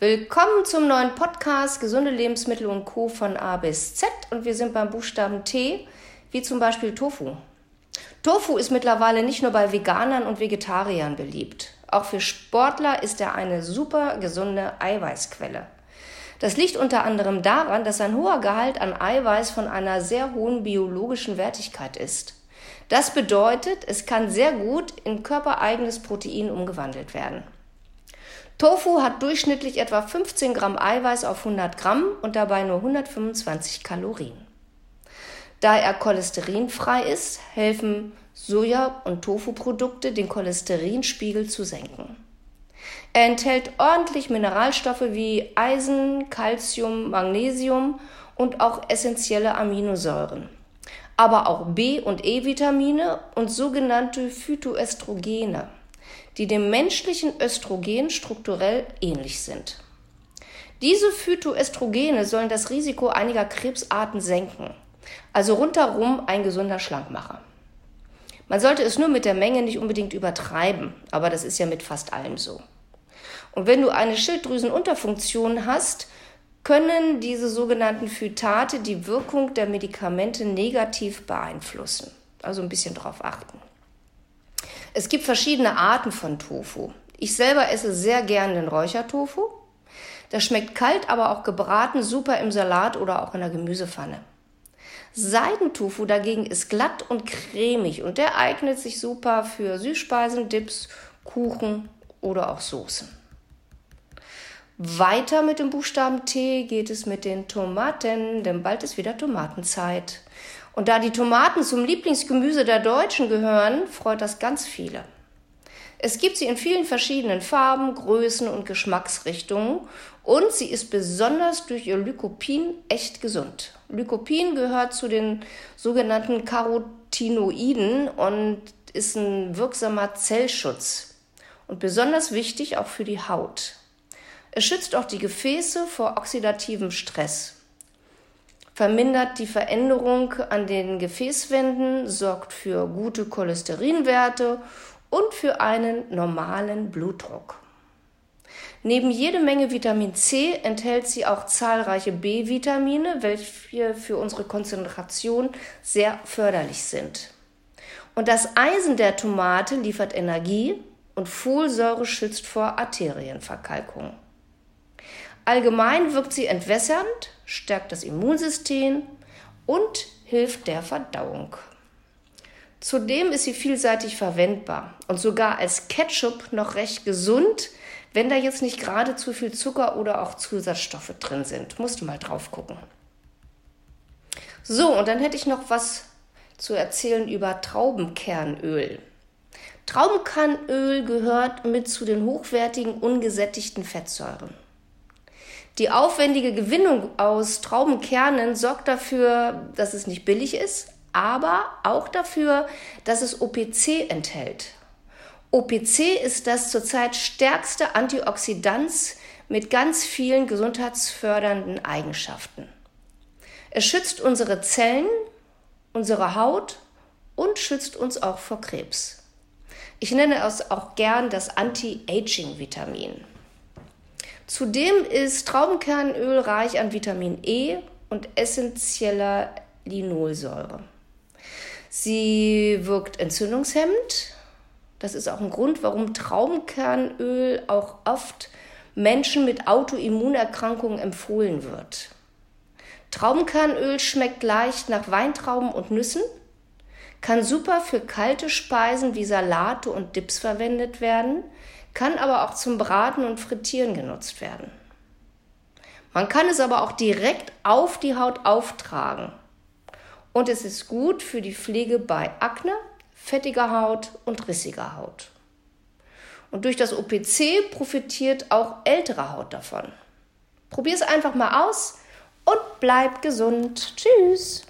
Willkommen zum neuen Podcast Gesunde Lebensmittel und Co. von A bis Z und wir sind beim Buchstaben T, wie zum Beispiel Tofu. Tofu ist mittlerweile nicht nur bei Veganern und Vegetariern beliebt. Auch für Sportler ist er eine super gesunde Eiweißquelle. Das liegt unter anderem daran, dass ein hoher Gehalt an Eiweiß von einer sehr hohen biologischen Wertigkeit ist. Das bedeutet, es kann sehr gut in körpereigenes Protein umgewandelt werden. Tofu hat durchschnittlich etwa 15 Gramm Eiweiß auf 100 Gramm und dabei nur 125 Kalorien. Da er cholesterinfrei ist, helfen Soja- und Tofu-Produkte, den Cholesterinspiegel zu senken. Er enthält ordentlich Mineralstoffe wie Eisen, Calcium, Magnesium und auch essentielle Aminosäuren, aber auch B- und E-Vitamine und sogenannte Phytoestrogene die dem menschlichen Östrogen strukturell ähnlich sind. Diese Phytoestrogene sollen das Risiko einiger Krebsarten senken, also rundherum ein gesunder Schlankmacher. Man sollte es nur mit der Menge nicht unbedingt übertreiben, aber das ist ja mit fast allem so. Und wenn du eine Schilddrüsenunterfunktion hast, können diese sogenannten Phytate die Wirkung der Medikamente negativ beeinflussen. Also ein bisschen drauf achten. Es gibt verschiedene Arten von Tofu. Ich selber esse sehr gern den Räuchertofu. Das schmeckt kalt, aber auch gebraten super im Salat oder auch in der Gemüsepfanne. Seidentofu dagegen ist glatt und cremig und der eignet sich super für Süßspeisen, Dips, Kuchen oder auch Soßen. Weiter mit dem Buchstaben T geht es mit den Tomaten, denn bald ist wieder Tomatenzeit. Und da die Tomaten zum Lieblingsgemüse der Deutschen gehören, freut das ganz viele. Es gibt sie in vielen verschiedenen Farben, Größen und Geschmacksrichtungen und sie ist besonders durch ihr Lycopin echt gesund. Lycopin gehört zu den sogenannten Carotinoiden und ist ein wirksamer Zellschutz und besonders wichtig auch für die Haut. Es schützt auch die Gefäße vor oxidativem Stress vermindert die Veränderung an den Gefäßwänden, sorgt für gute Cholesterinwerte und für einen normalen Blutdruck. Neben jede Menge Vitamin C enthält sie auch zahlreiche B-Vitamine, welche für unsere Konzentration sehr förderlich sind. Und das Eisen der Tomate liefert Energie und Folsäure schützt vor Arterienverkalkung. Allgemein wirkt sie entwässernd, stärkt das Immunsystem und hilft der Verdauung. Zudem ist sie vielseitig verwendbar und sogar als Ketchup noch recht gesund, wenn da jetzt nicht gerade zu viel Zucker oder auch Zusatzstoffe drin sind. Musst du mal drauf gucken. So, und dann hätte ich noch was zu erzählen über Traubenkernöl. Traubenkernöl gehört mit zu den hochwertigen ungesättigten Fettsäuren. Die aufwendige Gewinnung aus Traubenkernen sorgt dafür, dass es nicht billig ist, aber auch dafür, dass es OPC enthält. OPC ist das zurzeit stärkste Antioxidant mit ganz vielen gesundheitsfördernden Eigenschaften. Es schützt unsere Zellen, unsere Haut und schützt uns auch vor Krebs. Ich nenne es auch gern das Anti-Aging-Vitamin. Zudem ist Traubenkernöl reich an Vitamin E und essentieller Linolsäure. Sie wirkt entzündungshemmend. Das ist auch ein Grund, warum Traubenkernöl auch oft Menschen mit Autoimmunerkrankungen empfohlen wird. Traubenkernöl schmeckt leicht nach Weintrauben und Nüssen, kann super für kalte Speisen wie Salate und Dips verwendet werden, kann aber auch zum Braten und Frittieren genutzt werden. Man kann es aber auch direkt auf die Haut auftragen. Und es ist gut für die Pflege bei Akne, fettiger Haut und rissiger Haut. Und durch das OPC profitiert auch ältere Haut davon. Probier es einfach mal aus und bleib gesund. Tschüss.